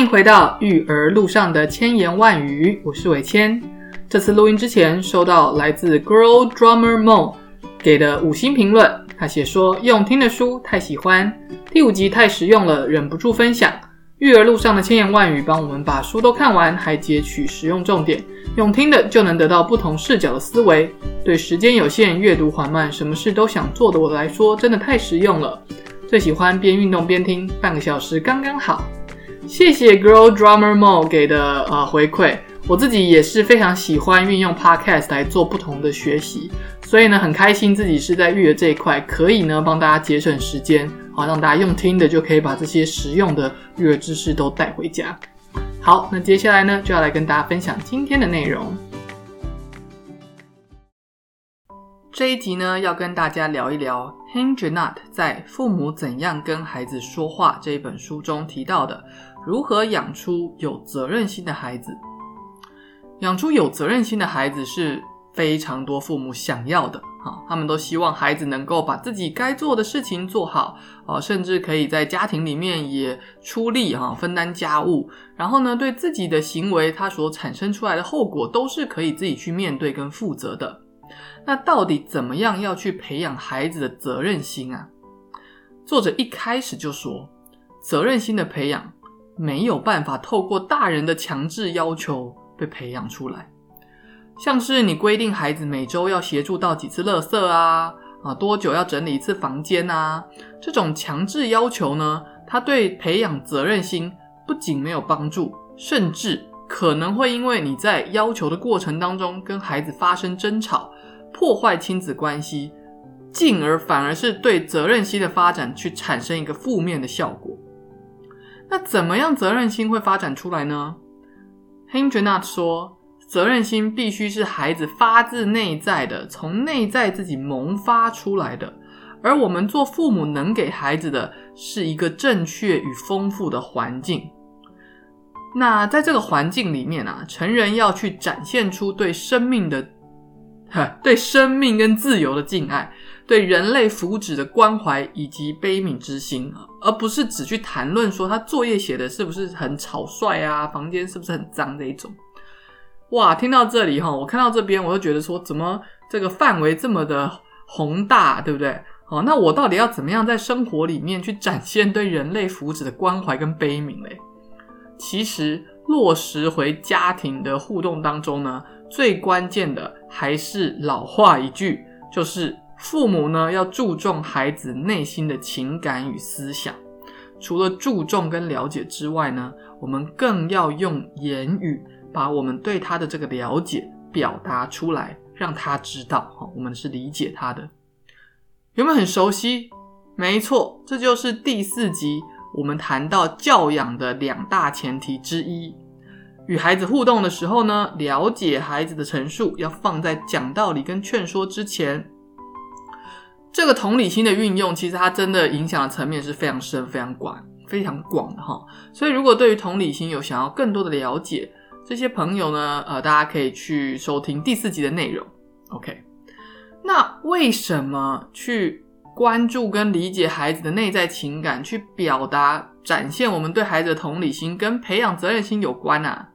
欢迎回到育儿路上的千言万语，我是伟谦。这次录音之前，收到来自 Girl Drummer Mo 给的五星评论，他写说用听的书太喜欢，第五集太实用了，忍不住分享。育儿路上的千言万语，帮我们把书都看完，还截取实用重点，用听的就能得到不同视角的思维。对时间有限、阅读缓慢、什么事都想做的我来说，真的太实用了。最喜欢边运动边听，半个小时刚刚好。谢谢 Girl Drummer Mo 给的呃回馈，我自己也是非常喜欢运用 Podcast 来做不同的学习，所以呢很开心自己是在育儿这一块可以呢帮大家节省时间，好让大家用听的就可以把这些实用的育儿知识都带回家。好，那接下来呢就要来跟大家分享今天的内容。这一集呢，要跟大家聊一聊 Henry Nutt 在《父母怎样跟孩子说话》这一本书中提到的，如何养出有责任心的孩子。养出有责任心的孩子是非常多父母想要的啊，他们都希望孩子能够把自己该做的事情做好啊，甚至可以在家庭里面也出力哈，分担家务，然后呢，对自己的行为，他所产生出来的后果，都是可以自己去面对跟负责的。那到底怎么样要去培养孩子的责任心啊？作者一开始就说，责任心的培养没有办法透过大人的强制要求被培养出来。像是你规定孩子每周要协助到几次垃圾啊，啊多久要整理一次房间啊，这种强制要求呢，它对培养责任心不仅没有帮助，甚至可能会因为你在要求的过程当中跟孩子发生争吵。破坏亲子关系，进而反而是对责任心的发展去产生一个负面的效果。那怎么样责任心会发展出来呢 h e n r y Nutt 说，责任心必须是孩子发自内在的，从内在自己萌发出来的。而我们做父母能给孩子的是一个正确与丰富的环境。那在这个环境里面啊，成人要去展现出对生命的。对生命跟自由的敬爱，对人类福祉的关怀以及悲悯之心，而不是只去谈论说他作业写的是不是很草率啊，房间是不是很脏这一种。哇，听到这里哈，我看到这边我就觉得说，怎么这个范围这么的宏大，对不对？哦，那我到底要怎么样在生活里面去展现对人类福祉的关怀跟悲悯嘞？其实落实回家庭的互动当中呢。最关键的还是老话一句，就是父母呢要注重孩子内心的情感与思想。除了注重跟了解之外呢，我们更要用言语把我们对他的这个了解表达出来，让他知道哈，我们是理解他的。有没有很熟悉？没错，这就是第四集我们谈到教养的两大前提之一。与孩子互动的时候呢，了解孩子的陈述要放在讲道理跟劝说之前。这个同理心的运用，其实它真的影响的层面是非常深、非常广、非常广的哈。所以，如果对于同理心有想要更多的了解，这些朋友呢，呃，大家可以去收听第四集的内容。OK，那为什么去关注跟理解孩子的内在情感，去表达、展现我们对孩子的同理心，跟培养责任心有关啊？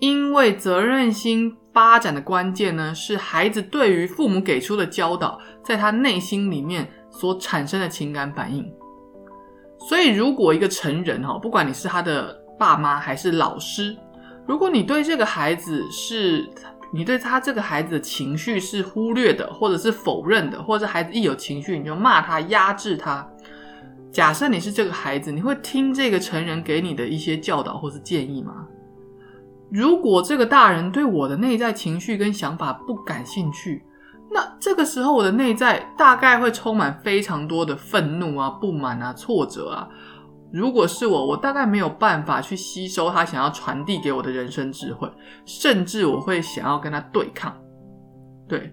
因为责任心发展的关键呢，是孩子对于父母给出的教导，在他内心里面所产生的情感反应。所以，如果一个成人哈，不管你是他的爸妈还是老师，如果你对这个孩子是，你对他这个孩子的情绪是忽略的，或者是否认的，或者孩子一有情绪你就骂他、压制他。假设你是这个孩子，你会听这个成人给你的一些教导或是建议吗？如果这个大人对我的内在情绪跟想法不感兴趣，那这个时候我的内在大概会充满非常多的愤怒啊、不满啊、挫折啊。如果是我，我大概没有办法去吸收他想要传递给我的人生智慧，甚至我会想要跟他对抗。对，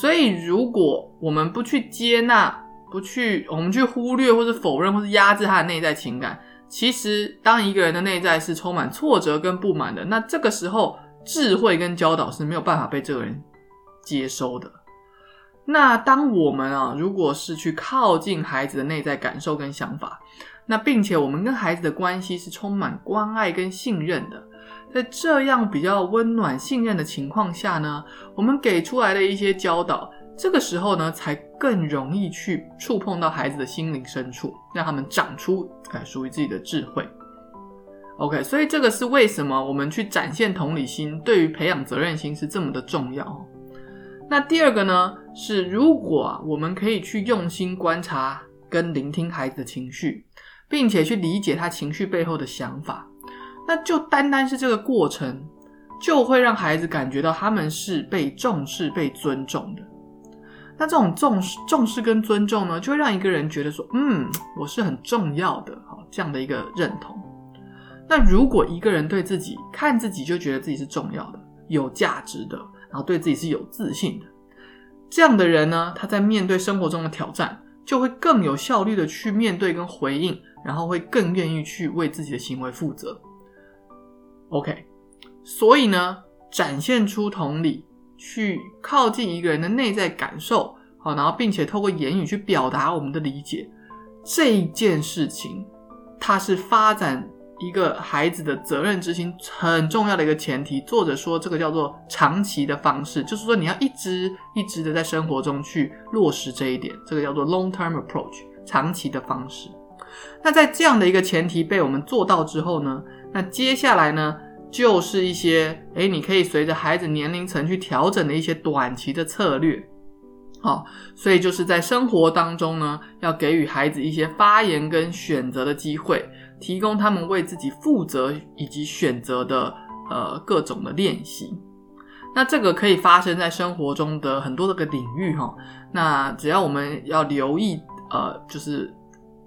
所以如果我们不去接纳、不去我们去忽略或者否认或是压制他的内在情感。其实，当一个人的内在是充满挫折跟不满的，那这个时候智慧跟教导是没有办法被这个人接收的。那当我们啊，如果是去靠近孩子的内在感受跟想法，那并且我们跟孩子的关系是充满关爱跟信任的。在这样比较温暖、信任的情况下呢，我们给出来的一些教导，这个时候呢，才更容易去触碰到孩子的心灵深处，让他们长出呃属于自己的智慧。OK，所以这个是为什么我们去展现同理心，对于培养责任心是这么的重要。那第二个呢，是如果我们可以去用心观察跟聆听孩子的情绪，并且去理解他情绪背后的想法。那就单单是这个过程，就会让孩子感觉到他们是被重视、被尊重的。那这种重视、重视跟尊重呢，就会让一个人觉得说：“嗯，我是很重要的。”好，这样的一个认同。那如果一个人对自己看自己就觉得自己是重要的、有价值的，然后对自己是有自信的，这样的人呢，他在面对生活中的挑战，就会更有效率的去面对跟回应，然后会更愿意去为自己的行为负责。OK，所以呢，展现出同理，去靠近一个人的内在感受，好，然后并且透过言语去表达我们的理解，这一件事情，它是发展一个孩子的责任之心很重要的一个前提。作者说，这个叫做长期的方式，就是说你要一直一直的在生活中去落实这一点，这个叫做 long-term approach，长期的方式。那在这样的一个前提被我们做到之后呢？那接下来呢，就是一些诶，你可以随着孩子年龄层去调整的一些短期的策略。好，所以就是在生活当中呢，要给予孩子一些发言跟选择的机会，提供他们为自己负责以及选择的呃各种的练习。那这个可以发生在生活中的很多的个领域哈。那只要我们要留意呃，就是。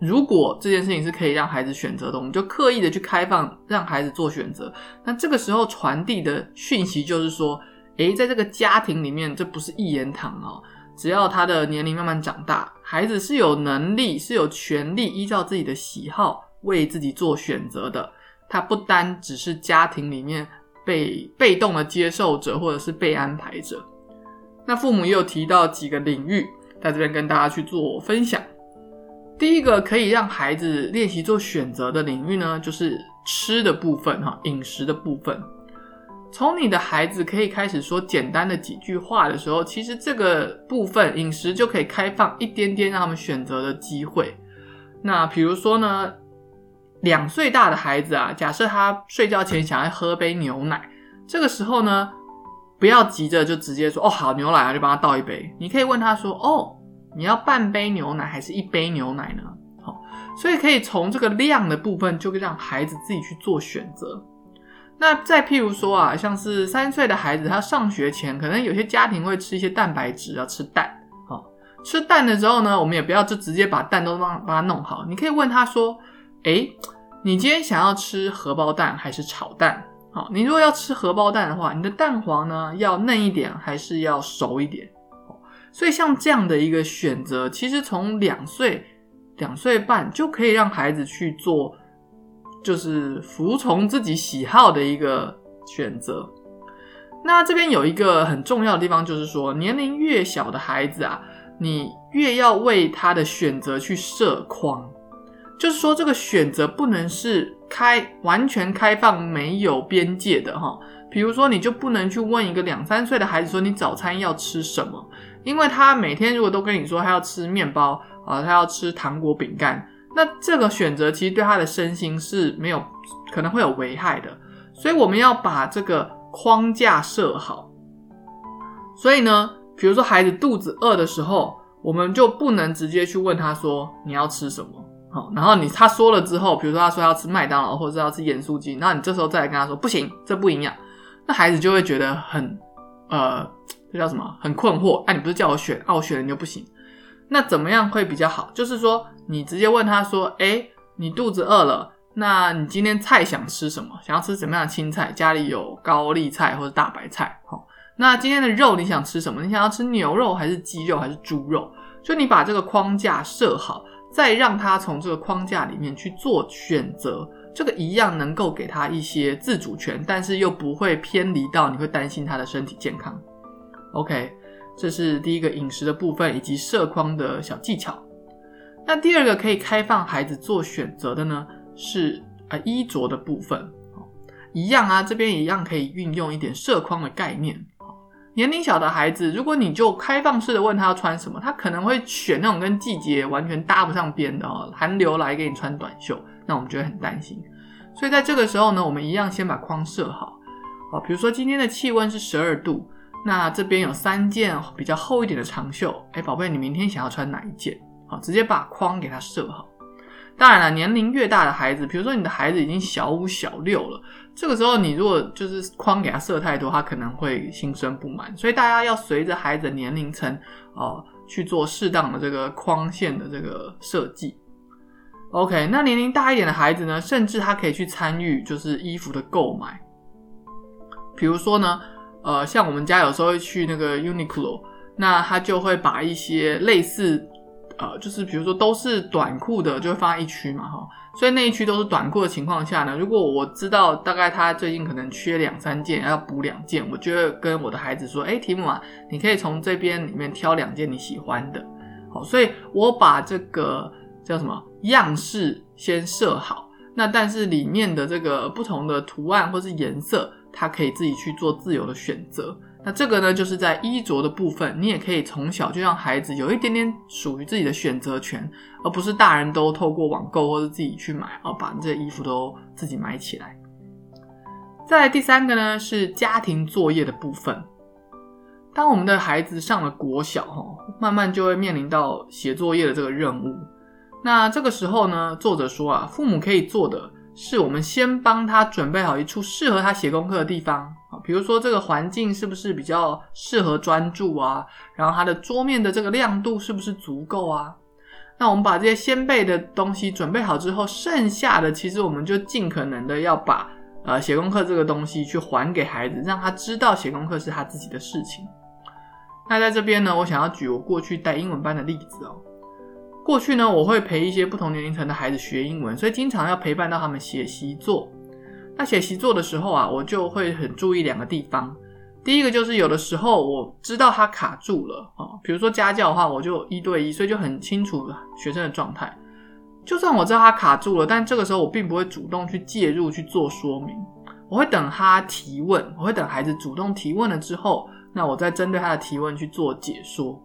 如果这件事情是可以让孩子选择的，我们就刻意的去开放，让孩子做选择。那这个时候传递的讯息就是说，诶，在这个家庭里面，这不是一言堂哦。只要他的年龄慢慢长大，孩子是有能力、是有权利依照自己的喜好为自己做选择的。他不单只是家庭里面被被动的接受者，或者是被安排者。那父母也有提到几个领域，在这边跟大家去做分享。第一个可以让孩子练习做选择的领域呢，就是吃的部分哈，饮食的部分。从你的孩子可以开始说简单的几句话的时候，其实这个部分饮食就可以开放一点点让他们选择的机会。那比如说呢，两岁大的孩子啊，假设他睡觉前想要喝杯牛奶，这个时候呢，不要急着就直接说哦好牛奶啊，就帮他倒一杯。你可以问他说哦。你要半杯牛奶还是一杯牛奶呢？好，所以可以从这个量的部分，就可以让孩子自己去做选择。那再譬如说啊，像是三岁的孩子，他上学前可能有些家庭会吃一些蛋白质，要吃蛋。好，吃蛋的时候呢，我们也不要就直接把蛋都帮帮他弄好。你可以问他说：“诶，你今天想要吃荷包蛋还是炒蛋？好，你如果要吃荷包蛋的话，你的蛋黄呢要嫩一点还是要熟一点？”所以像这样的一个选择，其实从两岁、两岁半就可以让孩子去做，就是服从自己喜好的一个选择。那这边有一个很重要的地方，就是说年龄越小的孩子啊，你越要为他的选择去设框，就是说这个选择不能是开完全开放、没有边界的哈。比如说，你就不能去问一个两三岁的孩子说你早餐要吃什么。因为他每天如果都跟你说他要吃面包啊，他要吃糖果饼干，那这个选择其实对他的身心是没有可能会有危害的，所以我们要把这个框架设好。所以呢，比如说孩子肚子饿的时候，我们就不能直接去问他说你要吃什么，好，然后你他说了之后，比如说他说要吃麦当劳或者要吃盐酥鸡，那你这时候再来跟他说不行，这不营养，那孩子就会觉得很呃。这叫什么？很困惑。哎，你不是叫我选，啊，我选了你就不行。那怎么样会比较好？就是说，你直接问他说：“哎，你肚子饿了，那你今天菜想吃什么？想要吃什么样的青菜？家里有高丽菜或者大白菜。好，那今天的肉你想吃什么？你想要吃牛肉还是鸡肉还是猪肉？就你把这个框架设好，再让他从这个框架里面去做选择，这个一样能够给他一些自主权，但是又不会偏离到你会担心他的身体健康。OK，这是第一个饮食的部分以及设框的小技巧。那第二个可以开放孩子做选择的呢，是呃衣着的部分。一样啊，这边一样可以运用一点色框的概念。年龄小的孩子，如果你就开放式的问他要穿什么，他可能会选那种跟季节完全搭不上边的哦，寒流来给你穿短袖，那我们就会很担心。所以在这个时候呢，我们一样先把框设好。哦，比如说今天的气温是十二度，那这边有三件比较厚一点的长袖。哎，宝贝，你明天想要穿哪一件？好，直接把框给他设好。当然了，年龄越大的孩子，比如说你的孩子已经小五、小六了，这个时候你如果就是框给他设太多，他可能会心生不满。所以大家要随着孩子的年龄层哦去做适当的这个框线的这个设计。OK，那年龄大一点的孩子呢，甚至他可以去参与就是衣服的购买。比如说呢，呃，像我们家有时候会去那个 Uniqlo，那他就会把一些类似。呃，就是比如说都是短裤的，就会放在一区嘛，哈，所以那一区都是短裤的情况下呢，如果我知道大概他最近可能缺两三件，要补两件，我就会跟我的孩子说，哎，提姆啊，你可以从这边里面挑两件你喜欢的，好，所以我把这个叫什么样式先设好，那但是里面的这个不同的图案或是颜色，他可以自己去做自由的选择。那这个呢，就是在衣着的部分，你也可以从小就让孩子有一点点属于自己的选择权，而不是大人都透过网购或者自己去买，哦，把这衣服都自己买起来。再来第三个呢，是家庭作业的部分。当我们的孩子上了国小，哈，慢慢就会面临到写作业的这个任务。那这个时候呢，作者说啊，父母可以做的是，我们先帮他准备好一处适合他写功课的地方。比如说这个环境是不是比较适合专注啊？然后他的桌面的这个亮度是不是足够啊？那我们把这些先备的东西准备好之后，剩下的其实我们就尽可能的要把呃写功课这个东西去还给孩子，让他知道写功课是他自己的事情。那在这边呢，我想要举我过去带英文班的例子哦。过去呢，我会陪一些不同年龄层的孩子学英文，所以经常要陪伴到他们写习作。那写习作的时候啊，我就会很注意两个地方。第一个就是有的时候我知道他卡住了啊，比如说家教的话，我就一对一，所以就很清楚学生的状态。就算我知道他卡住了，但这个时候我并不会主动去介入去做说明，我会等他提问，我会等孩子主动提问了之后，那我再针对他的提问去做解说。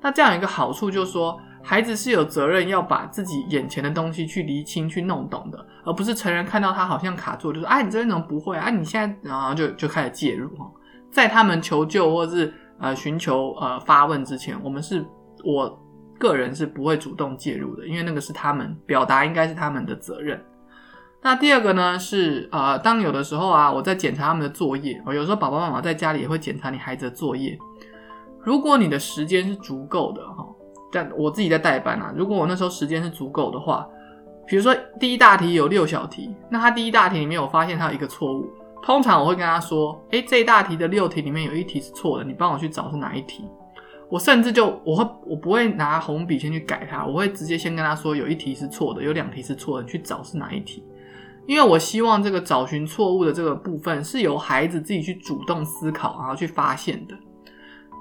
那这样一个好处就是说。孩子是有责任要把自己眼前的东西去厘清、去弄懂的，而不是成人看到他好像卡住，就说：“哎，你这边怎么不会啊？你现在……”然后就就开始介入哈。在他们求救或是呃寻求呃发问之前，我们是我个人是不会主动介入的，因为那个是他们表达应该是他们的责任。那第二个呢是呃，当有的时候啊，我在检查他们的作业，有时候爸爸妈妈在家里也会检查你孩子的作业。如果你的时间是足够的哈。但我自己在代班啊，如果我那时候时间是足够的话，比如说第一大题有六小题，那他第一大题里面我发现他有一个错误，通常我会跟他说，哎，这一大题的六题里面有一题是错的，你帮我去找是哪一题。我甚至就我会我不会拿红笔先去改它，我会直接先跟他说有一题是错的，有两题是错的，你去找是哪一题。因为我希望这个找寻错误的这个部分是由孩子自己去主动思考，然后去发现的。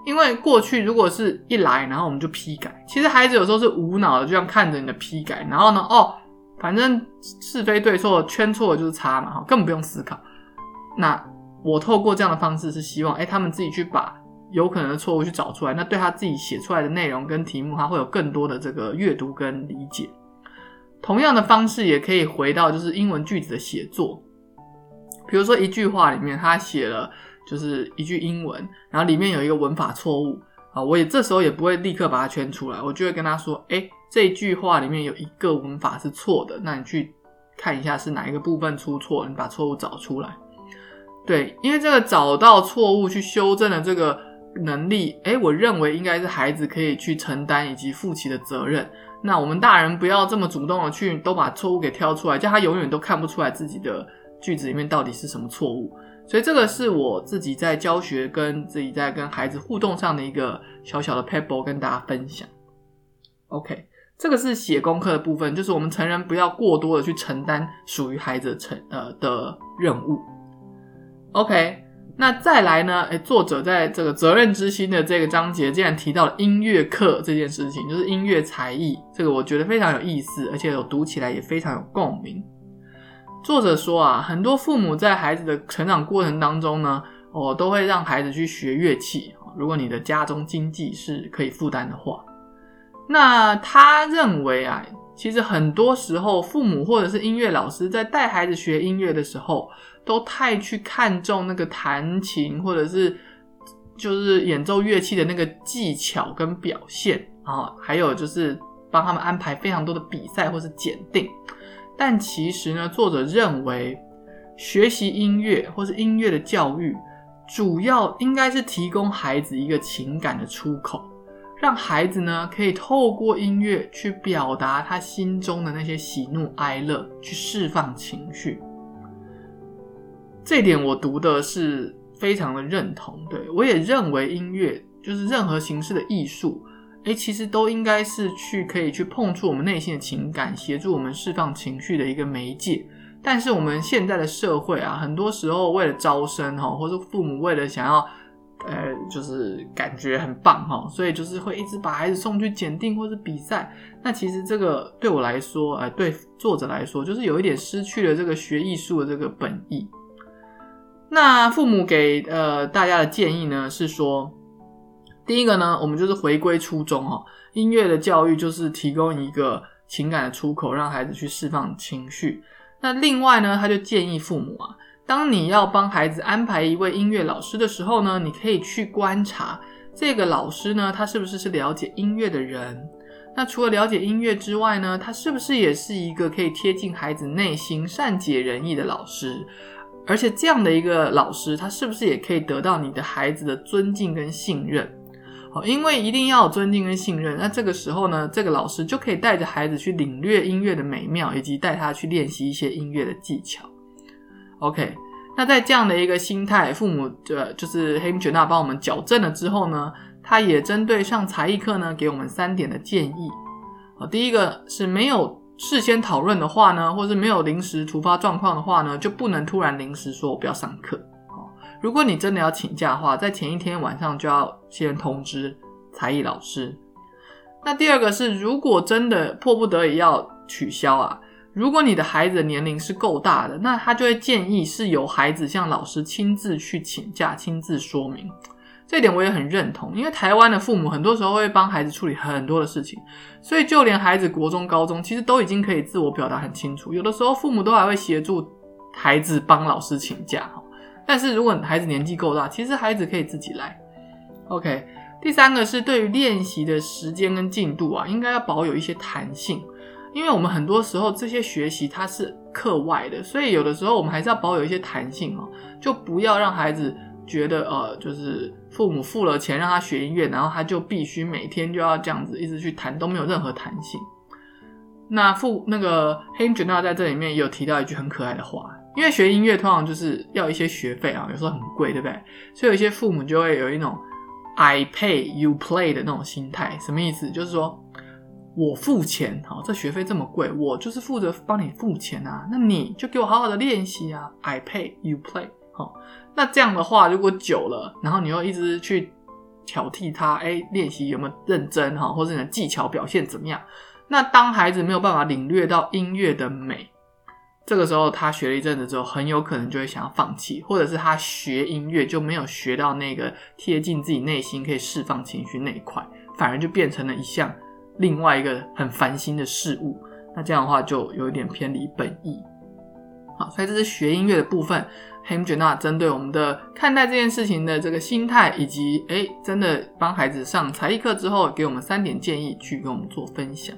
因为过去如果是一来，然后我们就批改，其实孩子有时候是无脑的，就像看着你的批改，然后呢，哦，反正是非对错圈错了就是差嘛，哈，根本不用思考。那我透过这样的方式是希望，哎，他们自己去把有可能的错误去找出来，那对他自己写出来的内容跟题目，他会有更多的这个阅读跟理解。同样的方式也可以回到就是英文句子的写作，比如说一句话里面他写了。就是一句英文，然后里面有一个文法错误啊，我也这时候也不会立刻把它圈出来，我就会跟他说：“哎，这句话里面有一个文法是错的，那你去看一下是哪一个部分出错，你把错误找出来。”对，因为这个找到错误去修正的这个能力，哎，我认为应该是孩子可以去承担以及负起的责任。那我们大人不要这么主动的去都把错误给挑出来，叫他永远都看不出来自己的句子里面到底是什么错误。所以这个是我自己在教学跟自己在跟孩子互动上的一个小小的 pebble 跟大家分享。OK，这个是写功课的部分，就是我们成人不要过多的去承担属于孩子成呃的任务。OK，那再来呢？哎，作者在这个责任之心的这个章节，竟然提到了音乐课这件事情，就是音乐才艺。这个我觉得非常有意思，而且有读起来也非常有共鸣。作者说啊，很多父母在孩子的成长过程当中呢，哦，都会让孩子去学乐器。如果你的家中经济是可以负担的话，那他认为啊，其实很多时候父母或者是音乐老师在带孩子学音乐的时候。都太去看重那个弹琴，或者是就是演奏乐器的那个技巧跟表现啊，还有就是帮他们安排非常多的比赛或是检定。但其实呢，作者认为学习音乐或是音乐的教育，主要应该是提供孩子一个情感的出口，让孩子呢可以透过音乐去表达他心中的那些喜怒哀乐，去释放情绪。这点我读的是非常的认同，对我也认为音乐就是任何形式的艺术，诶，其实都应该是去可以去碰触我们内心的情感，协助我们释放情绪的一个媒介。但是我们现在的社会啊，很多时候为了招生哈，或者父母为了想要，呃，就是感觉很棒哈，所以就是会一直把孩子送去检定或者比赛。那其实这个对我来说，呃，对作者来说，就是有一点失去了这个学艺术的这个本意。那父母给呃大家的建议呢，是说，第一个呢，我们就是回归初衷哈，音乐的教育就是提供一个情感的出口，让孩子去释放情绪。那另外呢，他就建议父母啊，当你要帮孩子安排一位音乐老师的时候呢，你可以去观察这个老师呢，他是不是是了解音乐的人？那除了了解音乐之外呢，他是不是也是一个可以贴近孩子内心、善解人意的老师？而且这样的一个老师，他是不是也可以得到你的孩子的尊敬跟信任？好，因为一定要有尊敬跟信任，那这个时候呢，这个老师就可以带着孩子去领略音乐的美妙，以及带他去练习一些音乐的技巧。OK，那在这样的一个心态，父母的就是黑姆 m j n 帮我们矫正了之后呢，他也针对上才艺课呢，给我们三点的建议。好，第一个是没有。事先讨论的话呢，或是没有临时突发状况的话呢，就不能突然临时说我不要上课。如果你真的要请假的话，在前一天晚上就要先通知才艺老师。那第二个是，如果真的迫不得已要取消啊，如果你的孩子的年龄是够大的，那他就会建议是由孩子向老师亲自去请假，亲自说明。这点我也很认同，因为台湾的父母很多时候会帮孩子处理很多的事情，所以就连孩子国中、高中其实都已经可以自我表达很清楚。有的时候父母都还会协助孩子帮老师请假。但是如果孩子年纪够大，其实孩子可以自己来。OK，第三个是对于练习的时间跟进度啊，应该要保有一些弹性，因为我们很多时候这些学习它是课外的，所以有的时候我们还是要保有一些弹性哦，就不要让孩子。觉得呃，就是父母付了钱让他学音乐，然后他就必须每天就要这样子一直去弹，都没有任何弹性。那父那个黑卷纳在这里面也有提到一句很可爱的话，因为学音乐通常就是要一些学费啊，有时候很贵，对不对？所以有一些父母就会有一种 I pay you play 的那种心态，什么意思？就是说我付钱，好，这学费这么贵，我就是负责帮你付钱啊，那你就给我好好的练习啊，I pay you play，好。那这样的话，如果久了，然后你又一直去挑剔他，哎，练习有没有认真哈，或者你的技巧表现怎么样？那当孩子没有办法领略到音乐的美，这个时候他学了一阵子之后，很有可能就会想要放弃，或者是他学音乐就没有学到那个贴近自己内心可以释放情绪那一块，反而就变成了一项另外一个很烦心的事物。那这样的话就有一点偏离本意。好，所以这是学音乐的部分。h e m j n a 针对我们的看待这件事情的这个心态，以及诶真的帮孩子上才艺课之后，给我们三点建议去跟我们做分享。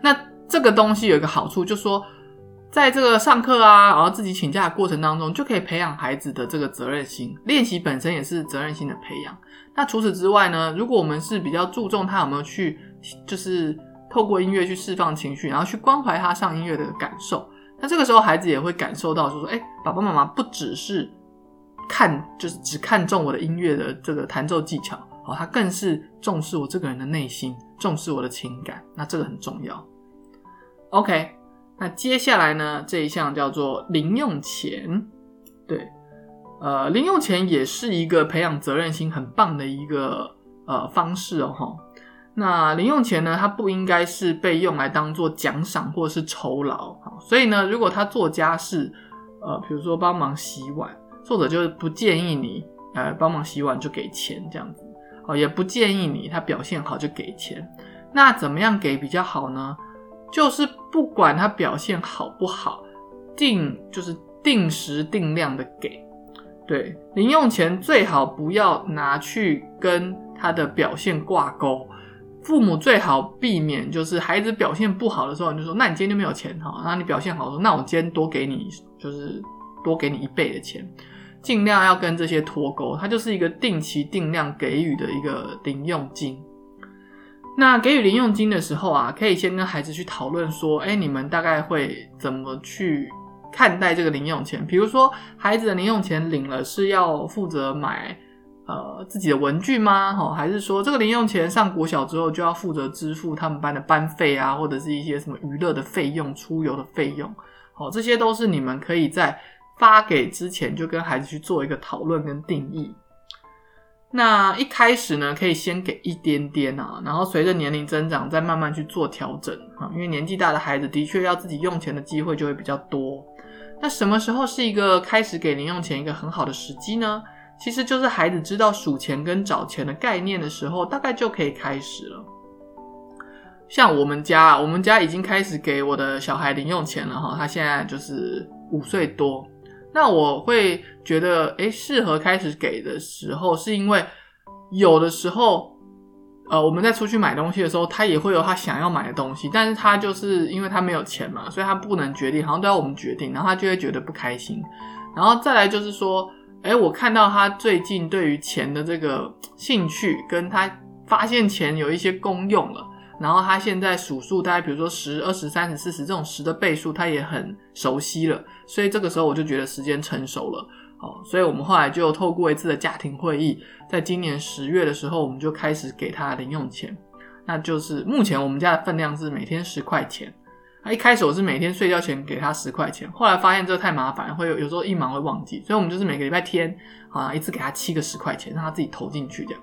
那这个东西有一个好处，就说，在这个上课啊，然后自己请假的过程当中，就可以培养孩子的这个责任心。练习本身也是责任心的培养。那除此之外呢，如果我们是比较注重他有没有去，就是透过音乐去释放情绪，然后去关怀他上音乐的感受。那这个时候，孩子也会感受到，就说：“哎，爸爸妈妈不只是看，就是只看重我的音乐的这个弹奏技巧，哦，他更是重视我这个人的内心，重视我的情感。那这个很重要。OK，那接下来呢，这一项叫做零用钱。对，呃，零用钱也是一个培养责任心很棒的一个呃方式哦，哈。那零用钱呢，它不应该是被用来当做奖赏或者是酬劳，所以呢，如果他做家事，呃，比如说帮忙洗碗，作者就是不建议你，呃，帮忙洗碗就给钱这样子，哦，也不建议你他表现好就给钱。那怎么样给比较好呢？就是不管他表现好不好，定就是定时定量的给。对，零用钱最好不要拿去跟他的表现挂钩。父母最好避免就是孩子表现不好的时候，你就说：“那你今天就没有钱哈。”那你表现好说：“那我今天多给你，就是多给你一倍的钱。”尽量要跟这些脱钩，它就是一个定期定量给予的一个零用金。那给予零用金的时候啊，可以先跟孩子去讨论说：“哎，你们大概会怎么去？”看待这个零用钱，比如说孩子的零用钱领了是要负责买呃自己的文具吗？哈，还是说这个零用钱上国小之后就要负责支付他们班的班费啊，或者是一些什么娱乐的费用、出游的费用？好，这些都是你们可以在发给之前就跟孩子去做一个讨论跟定义。那一开始呢，可以先给一点点啊，然后随着年龄增长再慢慢去做调整啊，因为年纪大的孩子的确要自己用钱的机会就会比较多。那什么时候是一个开始给零用钱一个很好的时机呢？其实就是孩子知道数钱跟找钱的概念的时候，大概就可以开始了。像我们家，我们家已经开始给我的小孩零用钱了哈，他现在就是五岁多。那我会觉得，哎，适合开始给的时候，是因为有的时候。呃，我们在出去买东西的时候，他也会有他想要买的东西，但是他就是因为他没有钱嘛，所以他不能决定，好像都要我们决定，然后他就会觉得不开心。然后再来就是说，哎，我看到他最近对于钱的这个兴趣，跟他发现钱有一些功用了，然后他现在数数，大概比如说十、二十、三十、四十这种十的倍数，他也很熟悉了，所以这个时候我就觉得时间成熟了。哦，所以我们后来就透过一次的家庭会议，在今年十月的时候，我们就开始给他零用钱。那就是目前我们家的分量是每天十块钱。那一开始我是每天睡觉前给他十块钱，后来发现这太麻烦，会有有时候一忙会忘记，所以我们就是每个礼拜天啊，一次给他七个十块钱，让他自己投进去这样。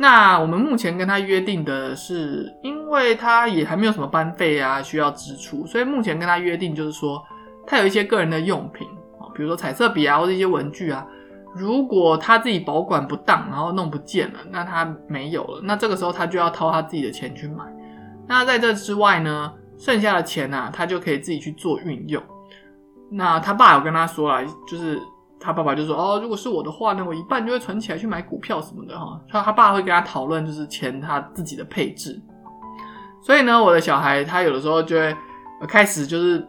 那我们目前跟他约定的是，因为他也还没有什么班费啊需要支出，所以目前跟他约定就是说，他有一些个人的用品。比如说彩色笔啊，或者一些文具啊，如果他自己保管不当，然后弄不见了，那他没有了，那这个时候他就要掏他自己的钱去买。那在这之外呢，剩下的钱呢，他就可以自己去做运用。那他爸有跟他说了，就是他爸爸就说，哦，如果是我的话呢，我一半就会存起来去买股票什么的哈。他他爸会跟他讨论，就是钱他自己的配置。所以呢，我的小孩他有的时候就会。开始就是，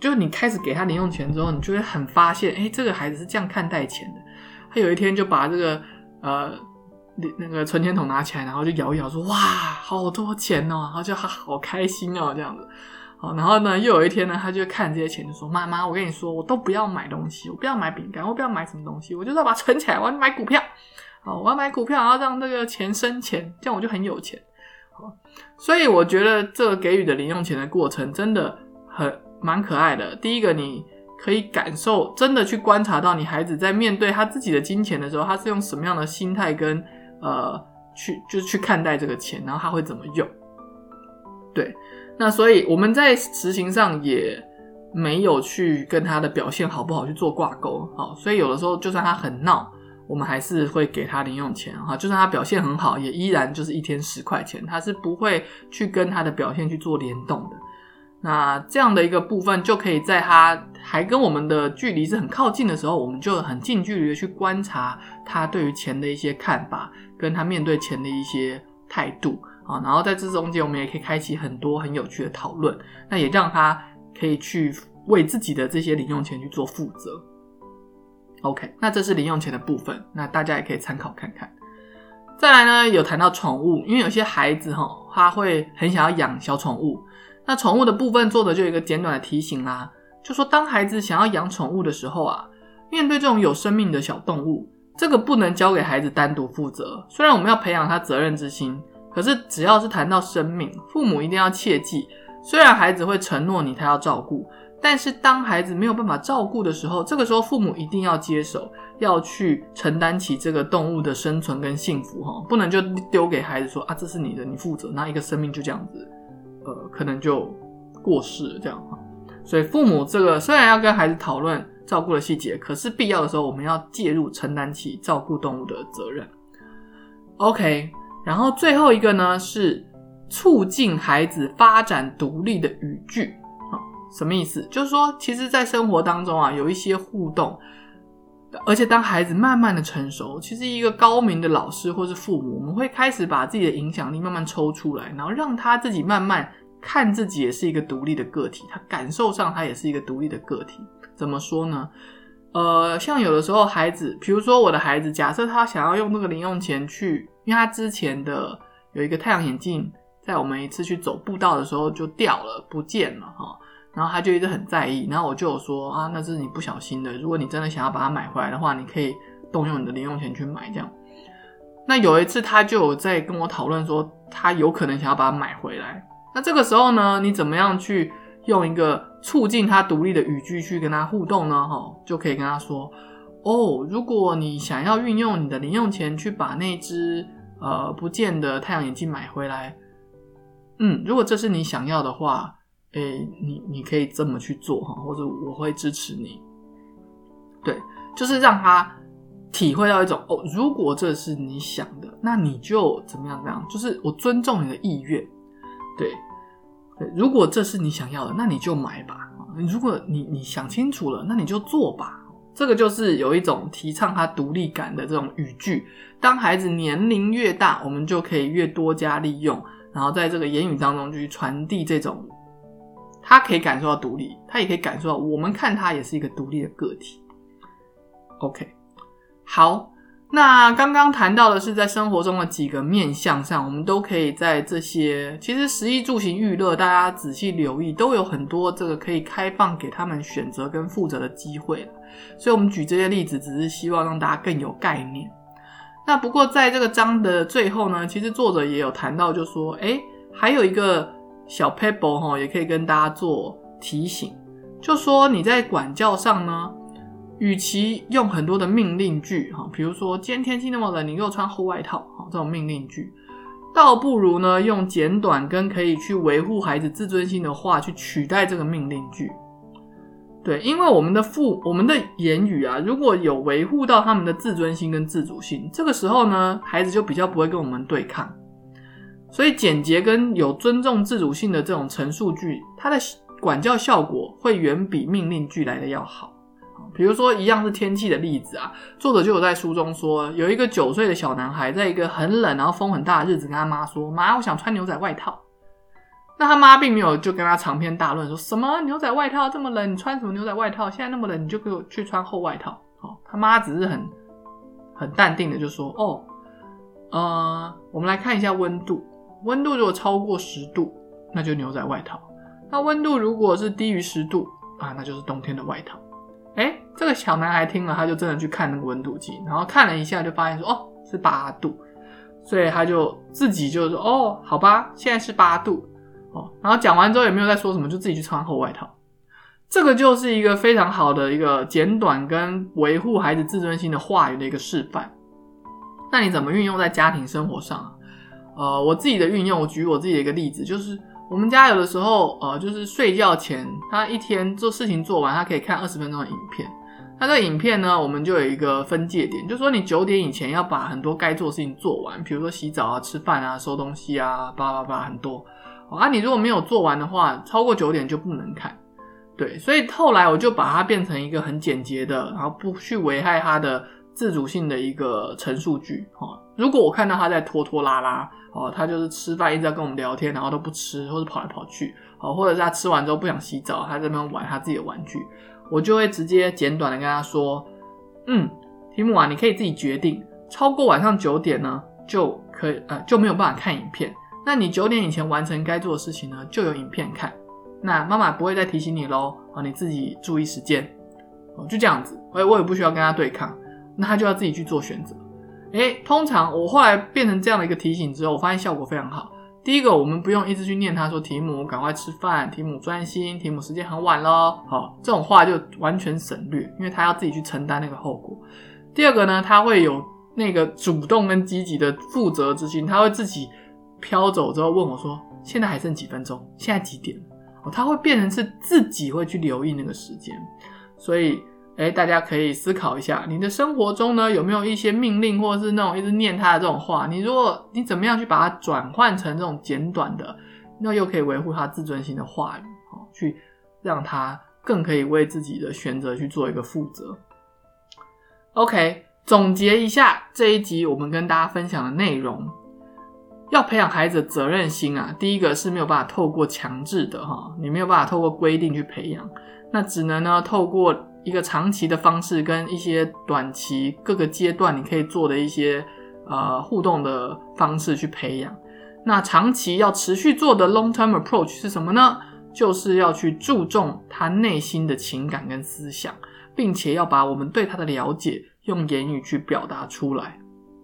就你开始给他零用钱之后，你就会很发现，哎，这个孩子是这样看待钱的。他有一天就把这个呃那个存钱筒拿起来，然后就摇一摇，说：“哇，好多钱哦！”然后就好开心哦，这样子。好，然后呢，又有一天呢，他就看这些钱，就说：“妈妈，我跟你说，我都不要买东西，我不要买饼干，我不要买什么东西，我就是要把它存起来，我要买股票。好，我要买股票，然后让这个钱生钱，这样我就很有钱。”好所以我觉得这个给予的零用钱的过程真的很蛮可爱的。第一个，你可以感受，真的去观察到你孩子在面对他自己的金钱的时候，他是用什么样的心态跟呃去就是去看待这个钱，然后他会怎么用。对，那所以我们在实行上也没有去跟他的表现好不好去做挂钩。好，所以有的时候就算他很闹。我们还是会给他零用钱哈，就算他表现很好，也依然就是一天十块钱，他是不会去跟他的表现去做联动的。那这样的一个部分，就可以在他还跟我们的距离是很靠近的时候，我们就很近距离的去观察他对于钱的一些看法，跟他面对钱的一些态度啊。然后在这中间，我们也可以开启很多很有趣的讨论，那也让他可以去为自己的这些零用钱去做负责。OK，那这是零用钱的部分，那大家也可以参考看看。再来呢，有谈到宠物，因为有些孩子哈，他会很想要养小宠物。那宠物的部分，作者就有一个简短的提醒啦，就说当孩子想要养宠物的时候啊，面对这种有生命的小动物，这个不能交给孩子单独负责。虽然我们要培养他责任之心，可是只要是谈到生命，父母一定要切记，虽然孩子会承诺你他要照顾。但是当孩子没有办法照顾的时候，这个时候父母一定要接手，要去承担起这个动物的生存跟幸福哈，不能就丢给孩子说啊，这是你的，你负责，那一个生命就这样子，呃，可能就过世了这样哈。所以父母这个虽然要跟孩子讨论照顾的细节，可是必要的时候我们要介入，承担起照顾动物的责任。OK，然后最后一个呢是促进孩子发展独立的语句。什么意思？就是说，其实，在生活当中啊，有一些互动，而且当孩子慢慢的成熟，其实一个高明的老师或是父母，我们会开始把自己的影响力慢慢抽出来，然后让他自己慢慢看自己也是一个独立的个体，他感受上他也是一个独立的个体。怎么说呢？呃，像有的时候孩子，比如说我的孩子，假设他想要用那个零用钱去，因为他之前的有一个太阳眼镜，在我们一次去走步道的时候就掉了，不见了哈。然后他就一直很在意，然后我就有说啊，那是你不小心的。如果你真的想要把它买回来的话，你可以动用你的零用钱去买这样。那有一次他就有在跟我讨论说，他有可能想要把它买回来。那这个时候呢，你怎么样去用一个促进他独立的语句去跟他互动呢？哈，就可以跟他说，哦，如果你想要运用你的零用钱去把那只呃不见的太阳眼镜买回来，嗯，如果这是你想要的话。诶，你你可以这么去做哈，或者我会支持你。对，就是让他体会到一种哦，如果这是你想的，那你就怎么样？怎么样？就是我尊重你的意愿。对，对，如果这是你想要的，那你就买吧。如果你你想清楚了，那你就做吧。这个就是有一种提倡他独立感的这种语句。当孩子年龄越大，我们就可以越多加利用，然后在这个言语当中去传递这种。他可以感受到独立，他也可以感受到我们看他也是一个独立的个体。OK，好，那刚刚谈到的是在生活中的几个面向上，我们都可以在这些其实食衣住行娱乐，大家仔细留意，都有很多这个可以开放给他们选择跟负责的机会所以，我们举这些例子，只是希望让大家更有概念。那不过，在这个章的最后呢，其实作者也有谈到，就说，哎，还有一个。小 paper 哈，也可以跟大家做提醒，就说你在管教上呢，与其用很多的命令句哈，比如说今天天气那么冷，你给我穿厚外套哈，这种命令句，倒不如呢用简短跟可以去维护孩子自尊心的话去取代这个命令句。对，因为我们的父我们的言语啊，如果有维护到他们的自尊心跟自主性，这个时候呢，孩子就比较不会跟我们对抗。所以简洁跟有尊重自主性的这种陈述句，它的管教效果会远比命令句来的要好。比如说一样是天气的例子啊，作者就有在书中说，有一个九岁的小男孩，在一个很冷然后风很大的日子，跟他妈说：“妈，我想穿牛仔外套。”那他妈并没有就跟他长篇大论说什么牛仔外套这么冷，你穿什么牛仔外套？现在那么冷，你就给我去穿厚外套。好，他妈只是很很淡定的就说：“哦，呃，我们来看一下温度。”温度如果超过十度，那就牛仔外套；那温度如果是低于十度啊，那就是冬天的外套。哎，这个小男孩听了，他就真的去看那个温度计，然后看了一下，就发现说哦是八度，所以他就自己就说哦好吧，现在是八度哦。然后讲完之后也没有再说什么，就自己去穿厚外套。这个就是一个非常好的一个简短跟维护孩子自尊心的话语的一个示范。那你怎么运用在家庭生活上啊？呃，我自己的运用，我举我自己的一个例子，就是我们家有的时候，呃，就是睡觉前，他一天做事情做完，他可以看二十分钟的影片。那这个影片呢，我们就有一个分界点，就说你九点以前要把很多该做的事情做完，比如说洗澡啊、吃饭啊、收东西啊，叭叭叭很多。啊，你如果没有做完的话，超过九点就不能看。对，所以后来我就把它变成一个很简洁的，然后不去危害他的自主性的一个陈述句。哈，如果我看到他在拖拖拉拉。哦，他就是吃饭一直在跟我们聊天，然后都不吃，或者跑来跑去，哦，或者是他吃完之后不想洗澡，他在那边玩他自己的玩具，我就会直接简短的跟他说，嗯，提姆啊，你可以自己决定，超过晚上九点呢，就可以呃就没有办法看影片，那你九点以前完成该做的事情呢，就有影片看，那妈妈不会再提醒你喽，啊，你自己注意时间，哦，就这样子，我我也不需要跟他对抗，那他就要自己去做选择。哎，通常我后来变成这样的一个提醒之后，我发现效果非常好。第一个，我们不用一直去念他说提姆赶快吃饭，提姆专心，提姆时间很晚喽。好，这种话就完全省略，因为他要自己去承担那个后果。第二个呢，他会有那个主动跟积极的负责之心，他会自己飘走之后问我说：“现在还剩几分钟？现在几点？”哦，他会变成是自己会去留意那个时间，所以。哎，大家可以思考一下，你的生活中呢有没有一些命令，或者是那种一直念他的这种话？你如果你怎么样去把它转换成这种简短的，那又可以维护他自尊心的话语，哦，去让他更可以为自己的选择去做一个负责。OK，总结一下这一集我们跟大家分享的内容，要培养孩子的责任心啊，第一个是没有办法透过强制的哈，你没有办法透过规定去培养，那只能呢透过。一个长期的方式跟一些短期各个阶段你可以做的一些呃互动的方式去培养。那长期要持续做的 long term approach 是什么呢？就是要去注重他内心的情感跟思想，并且要把我们对他的了解用言语去表达出来。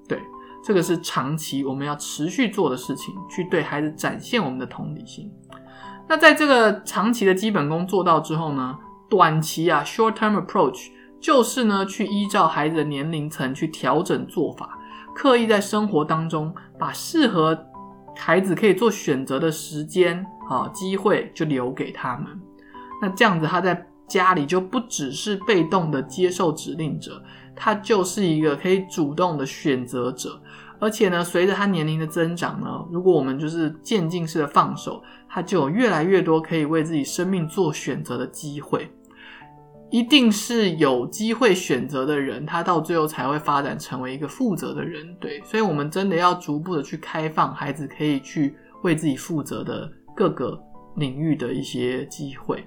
对，这个是长期我们要持续做的事情，去对孩子展现我们的同理心。那在这个长期的基本功做到之后呢？短期啊，short-term approach 就是呢，去依照孩子的年龄层去调整做法，刻意在生活当中把适合孩子可以做选择的时间啊机会就留给他们。那这样子，他在家里就不只是被动的接受指令者，他就是一个可以主动的选择者。而且呢，随着他年龄的增长呢，如果我们就是渐进式的放手，他就有越来越多可以为自己生命做选择的机会。一定是有机会选择的人，他到最后才会发展成为一个负责的人。对，所以，我们真的要逐步的去开放孩子可以去为自己负责的各个领域的一些机会。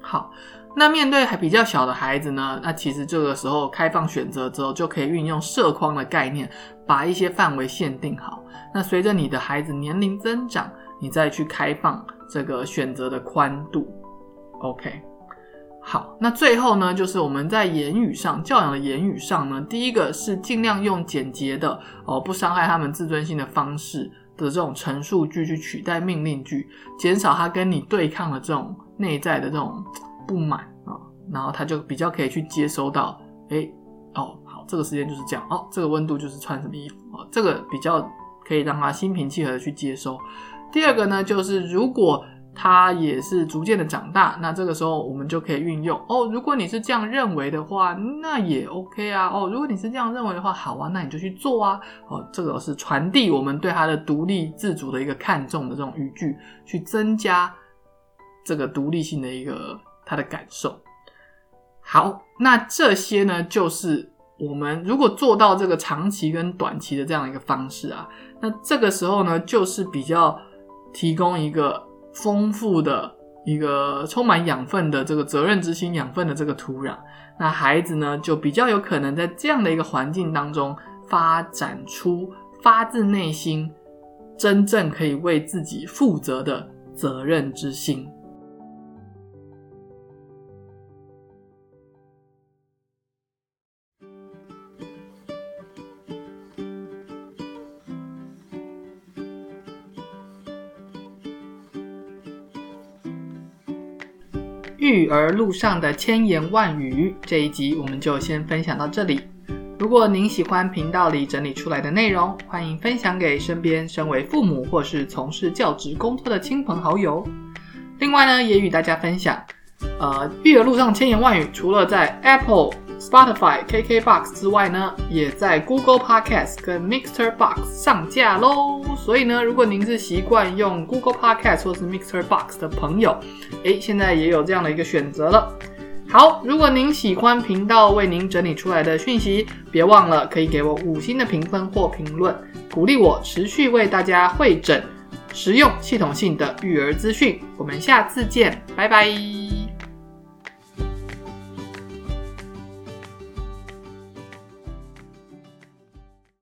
好，那面对还比较小的孩子呢，那其实这个时候开放选择之后，就可以运用设框的概念，把一些范围限定好。那随着你的孩子年龄增长，你再去开放这个选择的宽度。OK。好，那最后呢，就是我们在言语上教养的言语上呢，第一个是尽量用简洁的哦，不伤害他们自尊心的方式的这种陈述句去取代命令句，减少他跟你对抗的这种内在的这种不满啊，然后他就比较可以去接收到，哎，哦，好，这个时间就是这样，哦，这个温度就是穿什么衣服哦，这个比较可以让他心平气和的去接收。第二个呢，就是如果。他也是逐渐的长大，那这个时候我们就可以运用哦。如果你是这样认为的话，那也 OK 啊。哦，如果你是这样认为的话，好啊，那你就去做啊。哦，这个是传递我们对他的独立自主的一个看重的这种语句，去增加这个独立性的一个他的感受。好，那这些呢，就是我们如果做到这个长期跟短期的这样一个方式啊，那这个时候呢，就是比较提供一个。丰富的一个充满养分的这个责任之心养分的这个土壤，那孩子呢就比较有可能在这样的一个环境当中发展出发自内心真正可以为自己负责的责任之心。育儿路上的千言万语，这一集我们就先分享到这里。如果您喜欢频道里整理出来的内容，欢迎分享给身边身为父母或是从事教职工作的亲朋好友。另外呢，也与大家分享，呃，育儿路上千言万语，除了在 Apple。Spotify、KKBox 之外呢，也在 Google Podcast 跟 Mixer Box 上架喽。所以呢，如果您是习惯用 Google Podcast 或是 Mixer Box 的朋友，诶，现在也有这样的一个选择了。好，如果您喜欢频道为您整理出来的讯息，别忘了可以给我五星的评分或评论，鼓励我持续为大家会诊实用系统性的育儿资讯。我们下次见，拜拜。